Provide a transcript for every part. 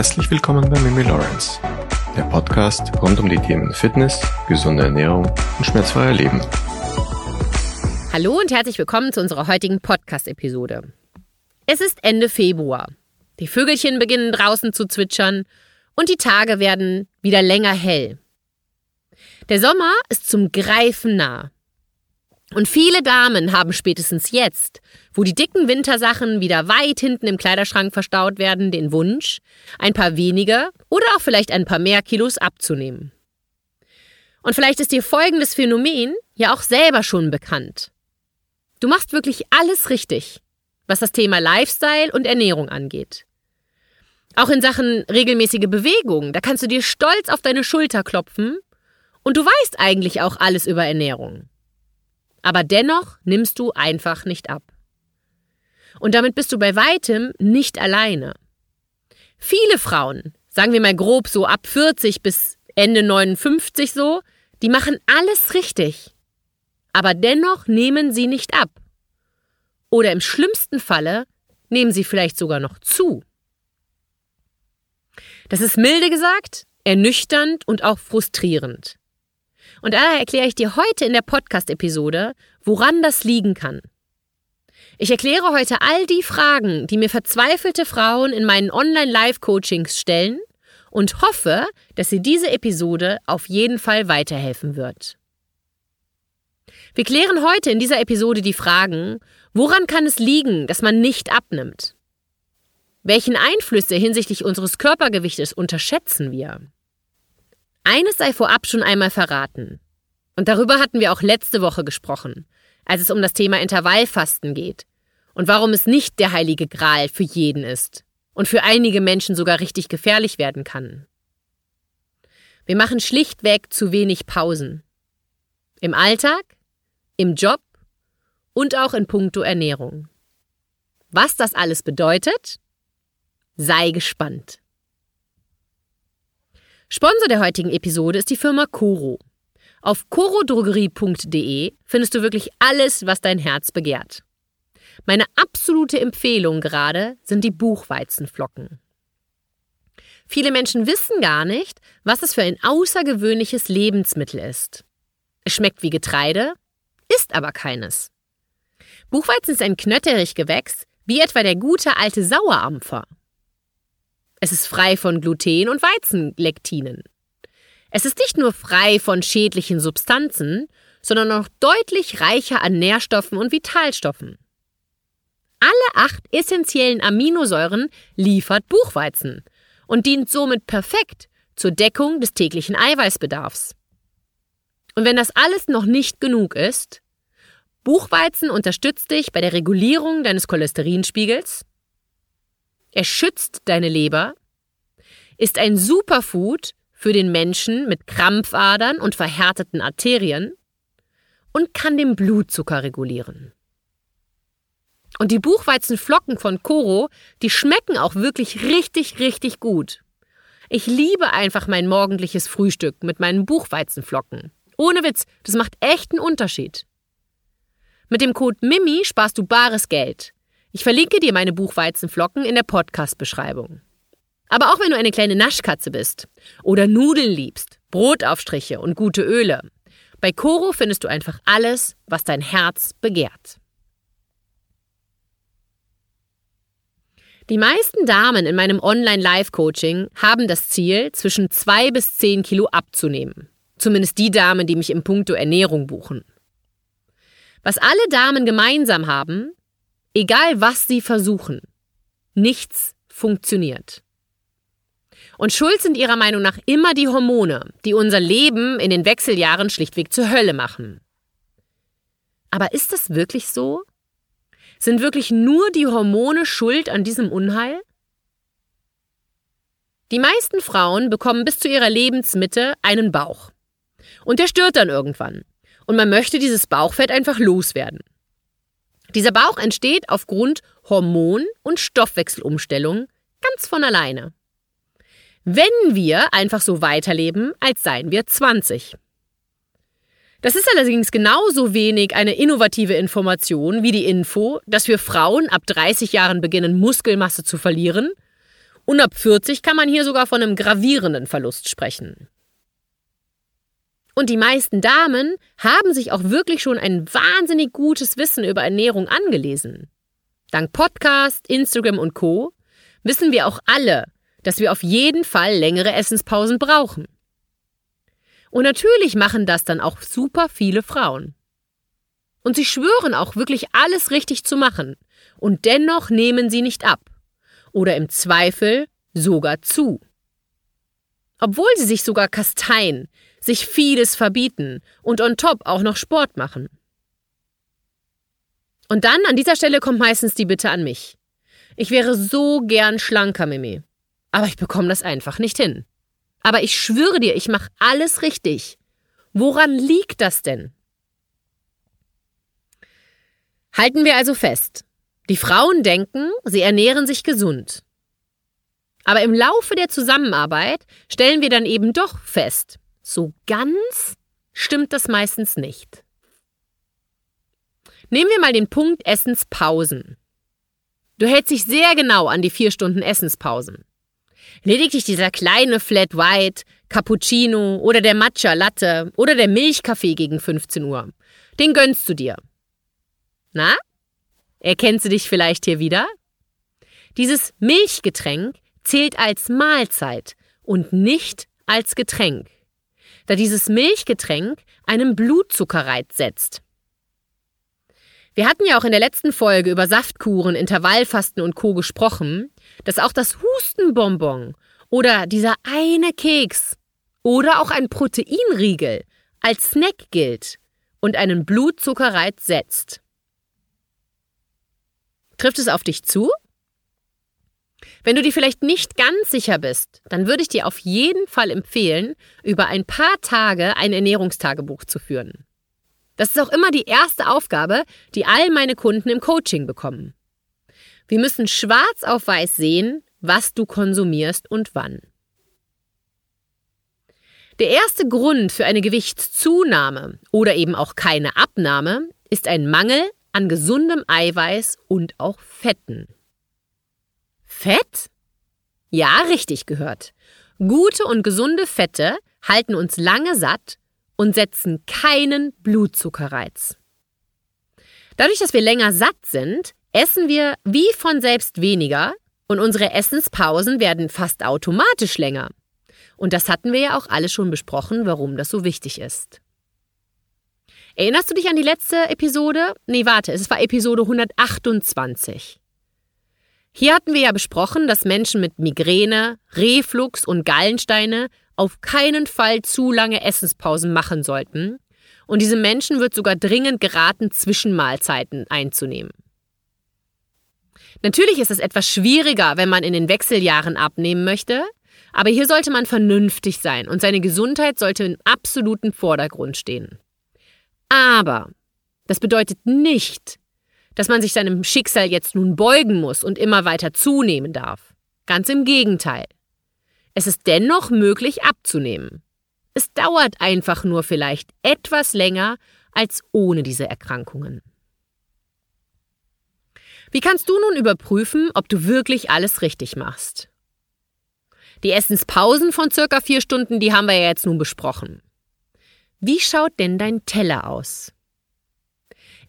Herzlich willkommen bei Mimi Lawrence, der Podcast rund um die Themen Fitness, gesunde Ernährung und schmerzfreier Leben. Hallo und herzlich willkommen zu unserer heutigen Podcast-Episode. Es ist Ende Februar. Die Vögelchen beginnen draußen zu zwitschern und die Tage werden wieder länger hell. Der Sommer ist zum Greifen nah. Und viele Damen haben spätestens jetzt, wo die dicken Wintersachen wieder weit hinten im Kleiderschrank verstaut werden, den Wunsch, ein paar weniger oder auch vielleicht ein paar mehr Kilos abzunehmen. Und vielleicht ist dir folgendes Phänomen ja auch selber schon bekannt. Du machst wirklich alles richtig, was das Thema Lifestyle und Ernährung angeht. Auch in Sachen regelmäßige Bewegung, da kannst du dir stolz auf deine Schulter klopfen und du weißt eigentlich auch alles über Ernährung. Aber dennoch nimmst du einfach nicht ab. Und damit bist du bei weitem nicht alleine. Viele Frauen, sagen wir mal grob so ab 40 bis Ende 59 so, die machen alles richtig. Aber dennoch nehmen sie nicht ab. Oder im schlimmsten Falle nehmen sie vielleicht sogar noch zu. Das ist milde gesagt, ernüchternd und auch frustrierend. Und daher erkläre ich dir heute in der Podcast-Episode, woran das liegen kann. Ich erkläre heute all die Fragen, die mir verzweifelte Frauen in meinen Online-Live-Coachings stellen und hoffe, dass dir diese Episode auf jeden Fall weiterhelfen wird. Wir klären heute in dieser Episode die Fragen, woran kann es liegen, dass man nicht abnimmt? Welchen Einflüsse hinsichtlich unseres Körpergewichtes unterschätzen wir? Eines sei vorab schon einmal verraten. Und darüber hatten wir auch letzte Woche gesprochen, als es um das Thema Intervallfasten geht und warum es nicht der heilige Gral für jeden ist und für einige Menschen sogar richtig gefährlich werden kann. Wir machen schlichtweg zu wenig Pausen. Im Alltag, im Job und auch in puncto Ernährung. Was das alles bedeutet? Sei gespannt. Sponsor der heutigen Episode ist die Firma Coro. Auf corodrogerie.de findest du wirklich alles, was dein Herz begehrt. Meine absolute Empfehlung gerade sind die Buchweizenflocken. Viele Menschen wissen gar nicht, was es für ein außergewöhnliches Lebensmittel ist. Es schmeckt wie Getreide, ist aber keines. Buchweizen ist ein knötterig Gewächs, wie etwa der gute alte Sauerampfer. Es ist frei von Gluten und Weizenlektinen. Es ist nicht nur frei von schädlichen Substanzen, sondern auch deutlich reicher an Nährstoffen und Vitalstoffen. Alle acht essentiellen Aminosäuren liefert Buchweizen und dient somit perfekt zur Deckung des täglichen Eiweißbedarfs. Und wenn das alles noch nicht genug ist, Buchweizen unterstützt dich bei der Regulierung deines Cholesterinspiegels, er schützt deine Leber, ist ein Superfood für den Menschen mit Krampfadern und verhärteten Arterien und kann den Blutzucker regulieren. Und die Buchweizenflocken von Koro, die schmecken auch wirklich richtig, richtig gut. Ich liebe einfach mein morgendliches Frühstück mit meinen Buchweizenflocken. Ohne Witz, das macht echt einen Unterschied. Mit dem Code MIMI sparst du bares Geld. Ich verlinke dir meine Buchweizenflocken in der Podcast-Beschreibung. Aber auch wenn du eine kleine Naschkatze bist oder Nudeln liebst, Brotaufstriche und gute Öle, bei Koro findest du einfach alles, was dein Herz begehrt. Die meisten Damen in meinem Online-Live-Coaching haben das Ziel, zwischen zwei bis zehn Kilo abzunehmen. Zumindest die Damen, die mich im Punkto Ernährung buchen. Was alle Damen gemeinsam haben, Egal was sie versuchen, nichts funktioniert. Und schuld sind ihrer Meinung nach immer die Hormone, die unser Leben in den Wechseljahren schlichtweg zur Hölle machen. Aber ist das wirklich so? Sind wirklich nur die Hormone schuld an diesem Unheil? Die meisten Frauen bekommen bis zu ihrer Lebensmitte einen Bauch. Und der stört dann irgendwann. Und man möchte dieses Bauchfett einfach loswerden. Dieser Bauch entsteht aufgrund Hormon- und Stoffwechselumstellung ganz von alleine. Wenn wir einfach so weiterleben, als seien wir 20. Das ist allerdings genauso wenig eine innovative Information wie die Info, dass wir Frauen ab 30 Jahren beginnen, Muskelmasse zu verlieren Und ab 40 kann man hier sogar von einem gravierenden Verlust sprechen. Und die meisten Damen haben sich auch wirklich schon ein wahnsinnig gutes Wissen über Ernährung angelesen. Dank Podcast, Instagram und Co. wissen wir auch alle, dass wir auf jeden Fall längere Essenspausen brauchen. Und natürlich machen das dann auch super viele Frauen. Und sie schwören auch wirklich alles richtig zu machen. Und dennoch nehmen sie nicht ab. Oder im Zweifel sogar zu. Obwohl sie sich sogar kasteien, sich vieles verbieten und on top auch noch Sport machen. Und dann an dieser Stelle kommt meistens die Bitte an mich. Ich wäre so gern schlanker, Mimi. Aber ich bekomme das einfach nicht hin. Aber ich schwöre dir, ich mache alles richtig. Woran liegt das denn? Halten wir also fest. Die Frauen denken, sie ernähren sich gesund. Aber im Laufe der Zusammenarbeit stellen wir dann eben doch fest, so ganz stimmt das meistens nicht. Nehmen wir mal den Punkt Essenspausen. Du hältst dich sehr genau an die vier Stunden Essenspausen. Lediglich dieser kleine Flat White, Cappuccino oder der Matcha Latte oder der Milchkaffee gegen 15 Uhr, den gönnst du dir. Na? Erkennst du dich vielleicht hier wieder? Dieses Milchgetränk zählt als Mahlzeit und nicht als Getränk, da dieses Milchgetränk einen Blutzuckerreiz setzt. Wir hatten ja auch in der letzten Folge über Saftkuren, Intervallfasten und Co. gesprochen, dass auch das Hustenbonbon oder dieser eine Keks oder auch ein Proteinriegel als Snack gilt und einen Blutzuckerreiz setzt. Trifft es auf dich zu? Wenn du dir vielleicht nicht ganz sicher bist, dann würde ich dir auf jeden Fall empfehlen, über ein paar Tage ein Ernährungstagebuch zu führen. Das ist auch immer die erste Aufgabe, die all meine Kunden im Coaching bekommen. Wir müssen schwarz auf weiß sehen, was du konsumierst und wann. Der erste Grund für eine Gewichtszunahme oder eben auch keine Abnahme ist ein Mangel an gesundem Eiweiß und auch Fetten. Fett? Ja, richtig gehört. Gute und gesunde Fette halten uns lange satt und setzen keinen Blutzuckerreiz. Dadurch, dass wir länger satt sind, essen wir wie von selbst weniger und unsere Essenspausen werden fast automatisch länger. Und das hatten wir ja auch alle schon besprochen, warum das so wichtig ist. Erinnerst du dich an die letzte Episode? Nee, warte, es war Episode 128. Hier hatten wir ja besprochen, dass Menschen mit Migräne, Reflux und Gallensteine auf keinen Fall zu lange Essenspausen machen sollten. Und diese Menschen wird sogar dringend geraten, Zwischenmahlzeiten einzunehmen. Natürlich ist es etwas schwieriger, wenn man in den Wechseljahren abnehmen möchte, aber hier sollte man vernünftig sein und seine Gesundheit sollte im absoluten Vordergrund stehen. Aber das bedeutet nicht, dass man sich seinem Schicksal jetzt nun beugen muss und immer weiter zunehmen darf. Ganz im Gegenteil. Es ist dennoch möglich abzunehmen. Es dauert einfach nur vielleicht etwas länger als ohne diese Erkrankungen. Wie kannst du nun überprüfen, ob du wirklich alles richtig machst? Die Essenspausen von circa vier Stunden, die haben wir ja jetzt nun besprochen. Wie schaut denn dein Teller aus?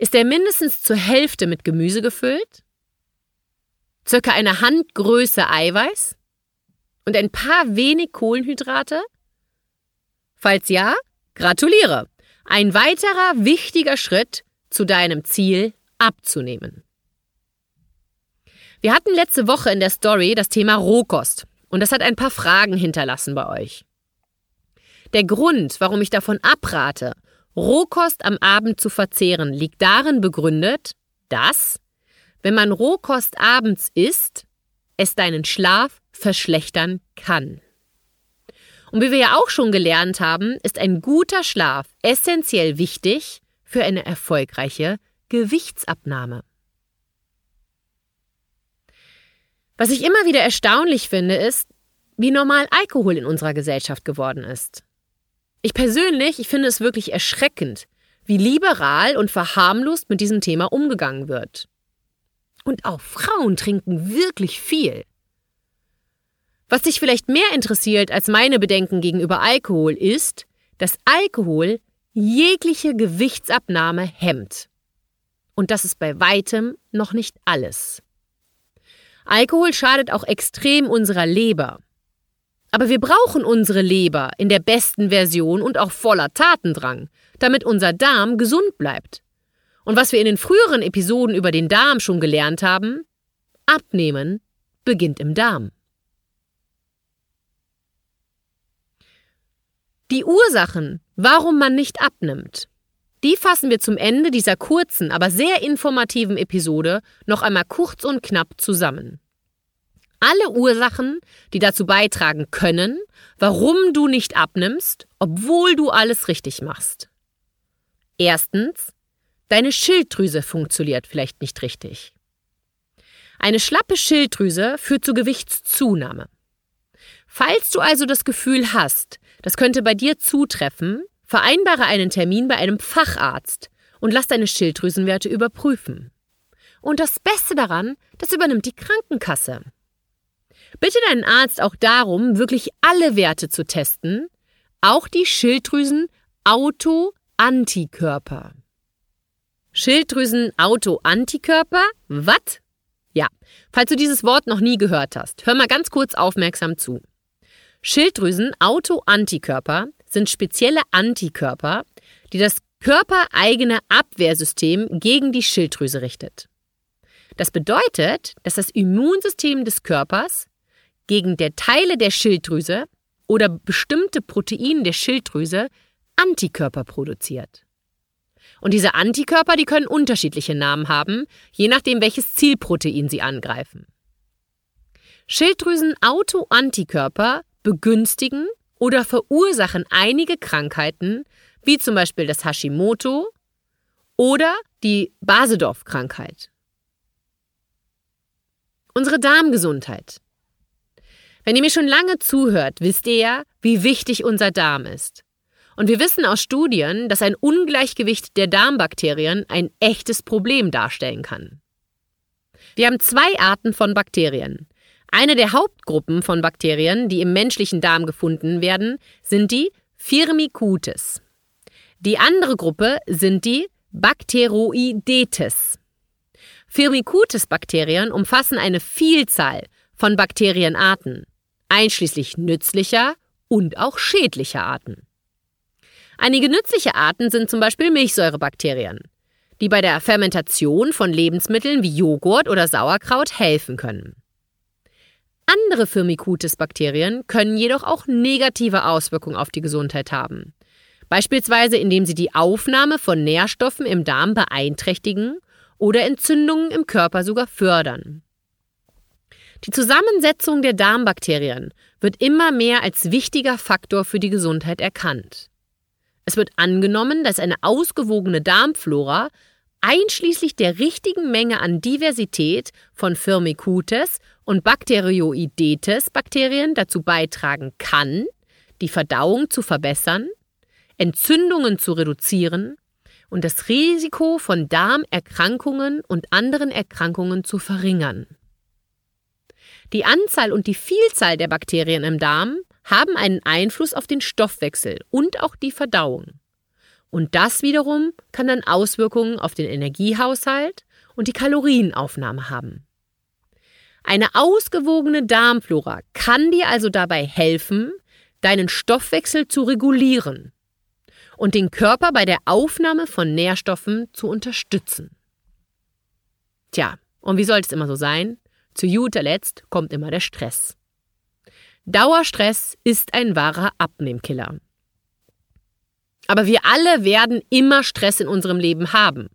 Ist er mindestens zur Hälfte mit Gemüse gefüllt? Circa eine Handgröße Eiweiß? Und ein paar wenig Kohlenhydrate? Falls ja, gratuliere! Ein weiterer wichtiger Schritt zu deinem Ziel abzunehmen. Wir hatten letzte Woche in der Story das Thema Rohkost und das hat ein paar Fragen hinterlassen bei euch. Der Grund, warum ich davon abrate, Rohkost am Abend zu verzehren, liegt darin begründet, dass, wenn man Rohkost abends isst, es deinen Schlaf verschlechtern kann. Und wie wir ja auch schon gelernt haben, ist ein guter Schlaf essentiell wichtig für eine erfolgreiche Gewichtsabnahme. Was ich immer wieder erstaunlich finde, ist, wie normal Alkohol in unserer Gesellschaft geworden ist. Ich persönlich, ich finde es wirklich erschreckend, wie liberal und verharmlost mit diesem Thema umgegangen wird. Und auch Frauen trinken wirklich viel. Was dich vielleicht mehr interessiert als meine Bedenken gegenüber Alkohol ist, dass Alkohol jegliche Gewichtsabnahme hemmt. Und das ist bei weitem noch nicht alles. Alkohol schadet auch extrem unserer Leber. Aber wir brauchen unsere Leber in der besten Version und auch voller Tatendrang, damit unser Darm gesund bleibt. Und was wir in den früheren Episoden über den Darm schon gelernt haben, abnehmen beginnt im Darm. Die Ursachen, warum man nicht abnimmt, die fassen wir zum Ende dieser kurzen, aber sehr informativen Episode noch einmal kurz und knapp zusammen. Alle Ursachen, die dazu beitragen können, warum du nicht abnimmst, obwohl du alles richtig machst. Erstens, deine Schilddrüse funktioniert vielleicht nicht richtig. Eine schlappe Schilddrüse führt zu Gewichtszunahme. Falls du also das Gefühl hast, das könnte bei dir zutreffen, vereinbare einen Termin bei einem Facharzt und lass deine Schilddrüsenwerte überprüfen. Und das Beste daran, das übernimmt die Krankenkasse. Bitte deinen Arzt auch darum, wirklich alle Werte zu testen, auch die Schilddrüsen-Auto-Antikörper. Schilddrüsen-Auto-Antikörper? Was? Ja, falls du dieses Wort noch nie gehört hast, hör mal ganz kurz aufmerksam zu. Schilddrüsen-Auto-Antikörper sind spezielle Antikörper, die das körpereigene Abwehrsystem gegen die Schilddrüse richtet. Das bedeutet, dass das Immunsystem des Körpers gegen der Teile der Schilddrüse oder bestimmte Proteine der Schilddrüse Antikörper produziert. Und diese Antikörper, die können unterschiedliche Namen haben, je nachdem, welches Zielprotein sie angreifen. Schilddrüsen-Autoantikörper begünstigen oder verursachen einige Krankheiten, wie zum Beispiel das Hashimoto oder die Basedorf-Krankheit. Unsere Darmgesundheit. Wenn ihr mir schon lange zuhört, wisst ihr ja, wie wichtig unser Darm ist. Und wir wissen aus Studien, dass ein Ungleichgewicht der Darmbakterien ein echtes Problem darstellen kann. Wir haben zwei Arten von Bakterien. Eine der Hauptgruppen von Bakterien, die im menschlichen Darm gefunden werden, sind die Firmicutes. Die andere Gruppe sind die Bacteroidetes. Firmicutes-Bakterien umfassen eine Vielzahl von Bakterienarten einschließlich nützlicher und auch schädlicher Arten. Einige nützliche Arten sind zum Beispiel Milchsäurebakterien, die bei der Fermentation von Lebensmitteln wie Joghurt oder Sauerkraut helfen können. Andere Firmicutes-Bakterien können jedoch auch negative Auswirkungen auf die Gesundheit haben, beispielsweise indem sie die Aufnahme von Nährstoffen im Darm beeinträchtigen oder Entzündungen im Körper sogar fördern. Die Zusammensetzung der Darmbakterien wird immer mehr als wichtiger Faktor für die Gesundheit erkannt. Es wird angenommen, dass eine ausgewogene Darmflora einschließlich der richtigen Menge an Diversität von Firmicutes und Bacteroidetes Bakterien dazu beitragen kann, die Verdauung zu verbessern, Entzündungen zu reduzieren und das Risiko von Darmerkrankungen und anderen Erkrankungen zu verringern. Die Anzahl und die Vielzahl der Bakterien im Darm haben einen Einfluss auf den Stoffwechsel und auch die Verdauung. Und das wiederum kann dann Auswirkungen auf den Energiehaushalt und die Kalorienaufnahme haben. Eine ausgewogene Darmflora kann dir also dabei helfen, deinen Stoffwechsel zu regulieren und den Körper bei der Aufnahme von Nährstoffen zu unterstützen. Tja, und wie soll es immer so sein? Zu guter Letzt kommt immer der Stress. Dauerstress ist ein wahrer Abnehmkiller. Aber wir alle werden immer Stress in unserem Leben haben.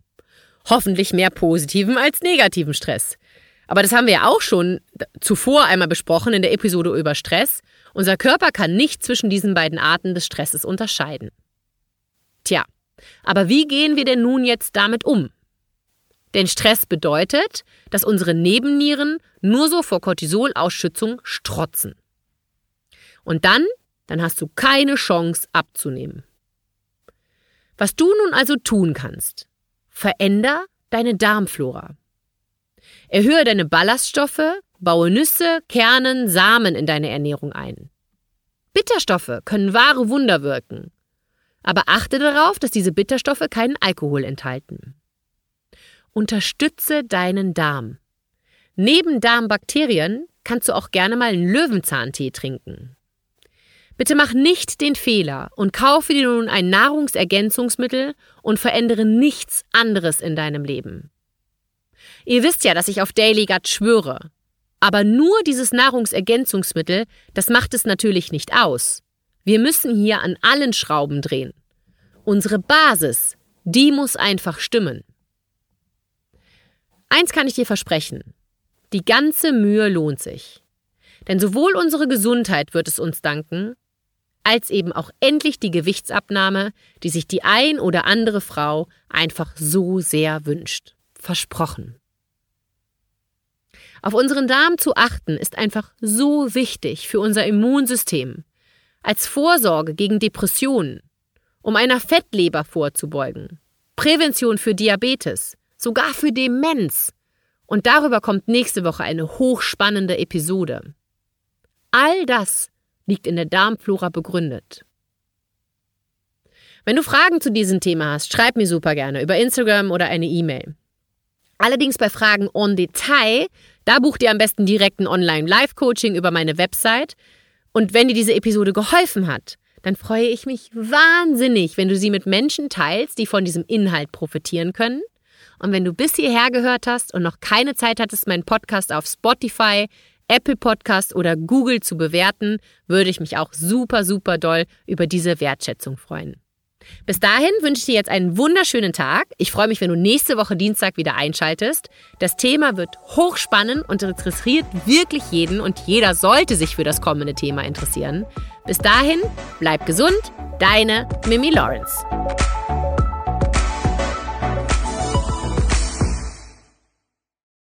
Hoffentlich mehr positiven als negativen Stress. Aber das haben wir ja auch schon zuvor einmal besprochen in der Episode über Stress. Unser Körper kann nicht zwischen diesen beiden Arten des Stresses unterscheiden. Tja, aber wie gehen wir denn nun jetzt damit um? Denn Stress bedeutet, dass unsere Nebennieren nur so vor Cortisolausschützung strotzen. Und dann, dann hast du keine Chance abzunehmen. Was du nun also tun kannst, veränder deine Darmflora. Erhöhe deine Ballaststoffe baue Nüsse, Kernen, Samen in deine Ernährung ein. Bitterstoffe können wahre Wunder wirken. Aber achte darauf, dass diese Bitterstoffe keinen Alkohol enthalten. Unterstütze deinen Darm. Neben Darmbakterien kannst du auch gerne mal einen Löwenzahntee trinken. Bitte mach nicht den Fehler und kaufe dir nun ein Nahrungsergänzungsmittel und verändere nichts anderes in deinem Leben. Ihr wisst ja, dass ich auf Daily Gut schwöre. Aber nur dieses Nahrungsergänzungsmittel, das macht es natürlich nicht aus. Wir müssen hier an allen Schrauben drehen. Unsere Basis, die muss einfach stimmen. Eins kann ich dir versprechen. Die ganze Mühe lohnt sich. Denn sowohl unsere Gesundheit wird es uns danken, als eben auch endlich die Gewichtsabnahme, die sich die ein oder andere Frau einfach so sehr wünscht. Versprochen. Auf unseren Darm zu achten ist einfach so wichtig für unser Immunsystem. Als Vorsorge gegen Depressionen, um einer Fettleber vorzubeugen, Prävention für Diabetes, sogar für Demenz. Und darüber kommt nächste Woche eine hochspannende Episode. All das liegt in der Darmflora begründet. Wenn du Fragen zu diesem Thema hast, schreib mir super gerne über Instagram oder eine E-Mail. Allerdings bei Fragen en Detail, da bucht ihr am besten direkt ein Online-Live-Coaching über meine Website. Und wenn dir diese Episode geholfen hat, dann freue ich mich wahnsinnig, wenn du sie mit Menschen teilst, die von diesem Inhalt profitieren können. Und wenn du bis hierher gehört hast und noch keine Zeit hattest, meinen Podcast auf Spotify, Apple Podcast oder Google zu bewerten, würde ich mich auch super, super doll über diese Wertschätzung freuen. Bis dahin wünsche ich dir jetzt einen wunderschönen Tag. Ich freue mich, wenn du nächste Woche Dienstag wieder einschaltest. Das Thema wird hochspannend und interessiert wirklich jeden und jeder sollte sich für das kommende Thema interessieren. Bis dahin, bleib gesund, deine Mimi Lawrence.